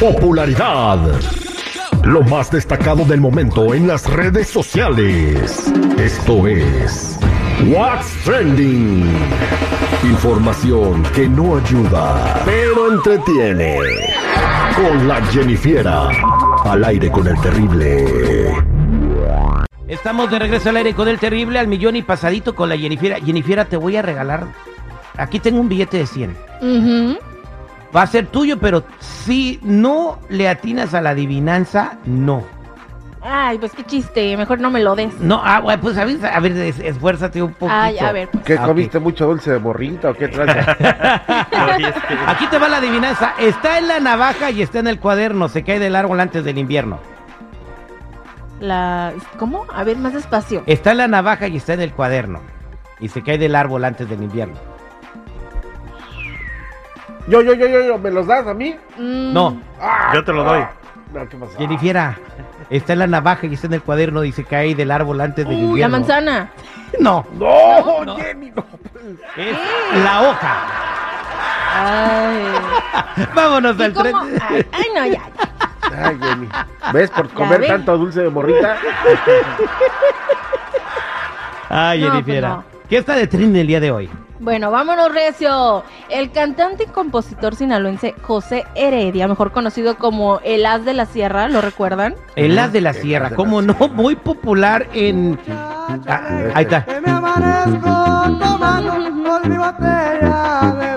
Popularidad. Lo más destacado del momento en las redes sociales. Esto es What's Trending. Información que no ayuda, pero entretiene. Con la Jennifiera. Al aire con el terrible. Estamos de regreso al aire con el terrible al millón y pasadito con la Jennifiera. Jennifiera, te voy a regalar. Aquí tengo un billete de 100. Ujú. Va a ser tuyo, pero si no le atinas a la adivinanza, no. Ay, pues qué chiste, mejor no me lo des. No, ah, bueno, pues a ver, a ver, es- esfuérzate un poquito. Ay, a ver, pues. ¿Qué Ah, ok. comiste mucho dulce de borrita o qué tranza? Aquí te va la adivinanza. Está en la navaja y está en el cuaderno. Se cae del árbol antes del invierno. La... ¿Cómo? A ver, más despacio. Está en la navaja y está en el cuaderno. Y se cae del árbol antes del invierno. Yo, yo, yo, yo, yo, ¿me los das a mí? Mm, No, Ah, Yo te lo doy. ah. No, ¿qué pasa? Jennifiera. Está en la navaja y está en el cuaderno y se cae del árbol antes del uh, la manzana. No, No, No. Jenny, no. es la hoja. Ay. Vámonos ¿Y al tren. Ay, ay, no, ya. Ay, Jenny. ¿Ves por comer ves? tanto dulce de borrita? Ay, No, Jennifiera. pues ¿Qué está de tren el día de hoy? Bueno, vámonos, Recio. El cantante y compositor sinaloense José Heredia, mejor conocido como El As de la Sierra, ¿lo recuerdan? El as de la sierra, como no, muy popular en... Ah, ahí está.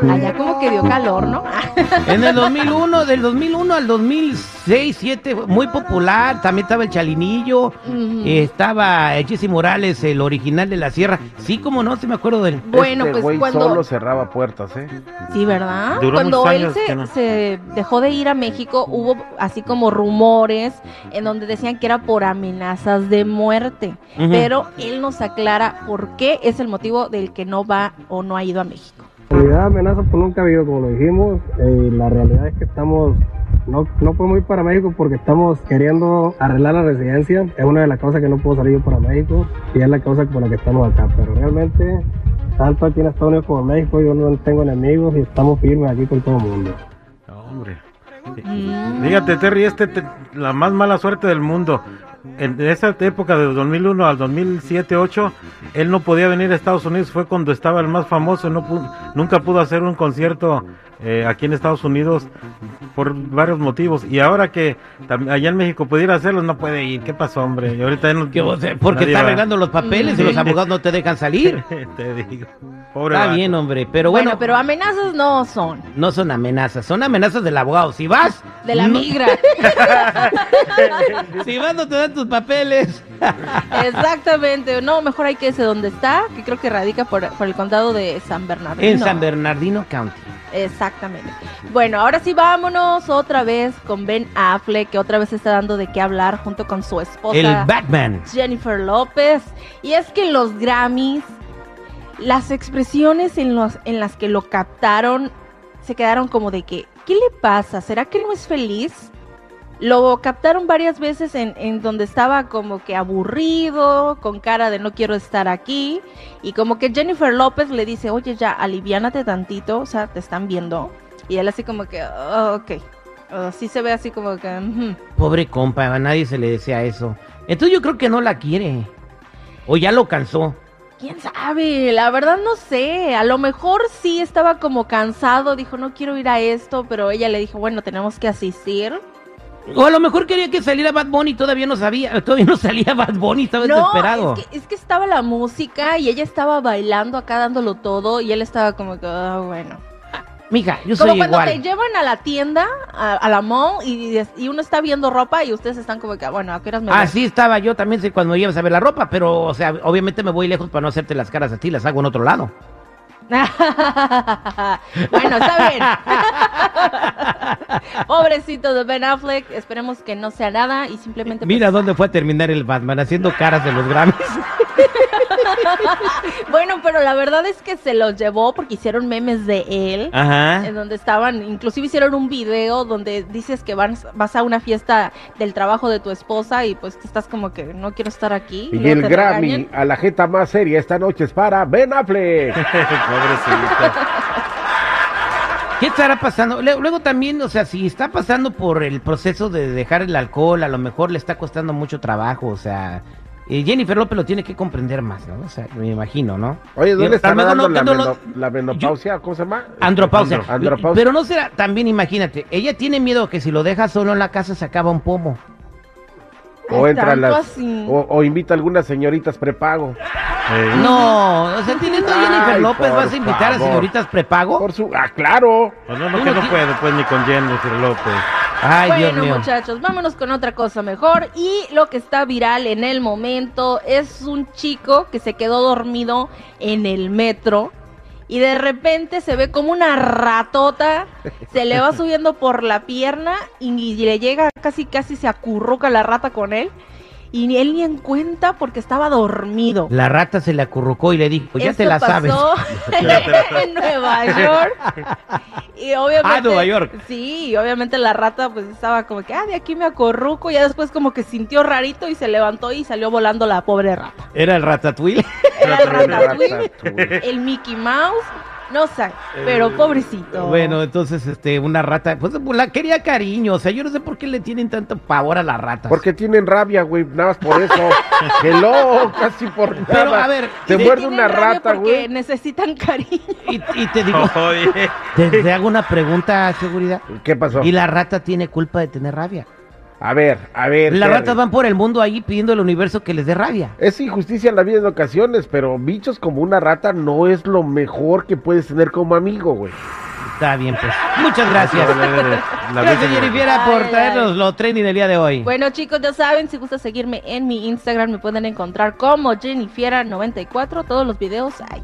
Allá como que dio calor, ¿no? En el 2001, del 2001 al 2006, 7, muy popular. También estaba el Chalinillo, eh, estaba Jesse Morales, el original de la sierra. Sí, como no, se me acuerdo del... Bueno, este pues cuando... solo cerraba puertas, ¿eh? Sí, ¿verdad? Duró Cuando muchos él años se, que no. se dejó de ir a México, hubo así como rumores en donde decían que era por amenazas de muerte. Pero él nos aclara por qué es el motivo del que no va o no ha ido a México. En realidad amenaza pues nunca ha habido, como lo dijimos. Eh, la realidad es que estamos, no, no podemos ir para México porque estamos queriendo arreglar la residencia. Es una de las causas que no puedo salir yo para México y es la causa por la que estamos acá. Pero realmente, tanto aquí en Estados Unidos como en México, yo no tengo enemigos y estamos firmes aquí con todo el mundo. Hombre. Fíjate, Terry, este te- la más mala suerte del mundo. En esa época de 2001 al 2007-8, él no podía venir a Estados Unidos. Fue cuando estaba el más famoso. No nunca pudo hacer un concierto eh, aquí en Estados Unidos por varios motivos. Y ahora que allá en México pudiera hacerlo, no puede ir. ¿Qué pasó, hombre? Y ahorita ya no, sea, porque está va. arreglando los papeles y los abogados no te dejan salir. Te digo. Pobre Está vato. bien, hombre, pero bueno, bueno, pero amenazas no son. no son amenazas, son amenazas del abogado. Si vas, De la migra. si vas no te dan tus papeles. Exactamente. No, mejor hay que ese donde está, que creo que radica por, por el condado de San Bernardino. En San Bernardino County. Exactamente. Bueno, ahora sí vámonos otra vez con Ben Affleck, que otra vez está dando de qué hablar junto con su esposa El Batman. Jennifer López. Y es que en los Grammys, las expresiones en, los, en las que lo captaron se quedaron como de que, ¿qué le pasa? ¿Será que no es feliz? Lo captaron varias veces en, en donde estaba como que aburrido, con cara de no quiero estar aquí. Y como que Jennifer López le dice, oye ya, aliviánate tantito, o sea, te están viendo. Y él así como que, "Oh, ok. Así se ve así como que... ujú". Pobre compa, a nadie se le desea eso. Entonces yo creo que no la quiere. O ya lo cansó. ¿Quién sabe? La verdad no sé. A lo mejor sí estaba como cansado, dijo, no quiero ir a esto, pero ella le dijo, bueno, tenemos que asistir. O a lo mejor quería que saliera Bad Bunny y todavía no sabía, todavía no salía Bad Bunny, estaba No, desesperado. es que, es que estaba la música y ella estaba bailando acá dándolo todo y él estaba como que, ah, bueno. Mija, yo Como soy cuando igual. te llevan a la tienda, a, a la mall, y, y uno está viendo ropa y ustedes están como que, bueno, ¿a qué horas me? Así estaba yo también sé, cuando ibas a ver la ropa, pero, o sea, obviamente me voy lejos para no hacerte las caras a ti, las hago en otro lado. bueno, está bien. Pobrecito de Ben Affleck, esperemos que no sea nada y simplemente... pues, Mira dónde fue a terminar el Batman, haciendo caras de los Grammys. Bueno, pero la verdad es que se los llevó porque hicieron memes de él. Ajá. En donde estaban, inclusive hicieron un video donde dices que vas, vas a una fiesta del trabajo de tu esposa y pues que estás como que no quiero estar aquí. Y el Grammy a la jeta más seria esta noche es para Ben Affleck. Pobrecito. ¿Qué estará pasando? Luego también, o sea, si está pasando por el proceso de dejar el alcohol, a lo mejor le está costando mucho trabajo, o sea, eh, Jennifer López lo tiene que comprender más, ¿no? O sea, me imagino, ¿no? Oye, ¿dónde está dando no- la, no lo- meno- la menopausia? ¿Cómo se llama? Andropausia. Andro- andropausia. Pero no será, también imagínate, ella tiene miedo que si lo deja solo en la casa se acaba un pomo. o entra las o, o invita a algunas señoritas prepago. Eh, No, o sea, teniendo a Jennifer Ay, López, ¿vas a invitar a señoritas prepago? Por su ah, claro. pues no, no, que no puede pues ni con Jennifer López. Ay, Dios bueno, mío. muchachos, vámonos con otra cosa mejor. Y lo que está viral en el momento es un chico que se quedó dormido en el metro. Y de repente se ve como una ratota, se le va subiendo por la pierna y le llega casi casi se acurruca la rata con él. Y ni él ni en cuenta porque estaba dormido. La rata se le acurrucó y le dijo, ya te la sabes. pasó en Nueva York. Y obviamente. Ah, Nueva York. Sí, y obviamente la rata pues estaba como que, ah, de aquí me acorruco. Y ya después como que sintió rarito y se levantó y salió volando la pobre rata. Era el ratatouille. Era el Ratatouille. el Mickey Mouse. No sé, pero pobrecito. Bueno, entonces, este, una rata, pues la quería cariño, o sea, yo no sé por qué le tienen tanto pavor a las ratas. Porque tienen rabia, güey, nada más por eso. Hello, casi por nada. Pero, a ver, te ¿y muerde una rata, porque güey. necesitan cariño. Y, y te digo, Oye, te, te hago una pregunta, seguridad. ¿Qué pasó? Y la rata tiene culpa de tener rabia. A ver, a ver. Las ratas van por el mundo ahí pidiendo al universo que les dé rabia. Es injusticia en la vida en ocasiones, pero bichos como una rata no es lo mejor que puedes tener como amigo, güey. Está bien, pues. Muchas gracias. la Gracias, Virgen- Jennifer, por traernos lo trending del día de hoy. Bueno, chicos, ya saben, si gusta seguirme en mi Instagram, me pueden encontrar como Jennifiera94. Todos los videos ahí.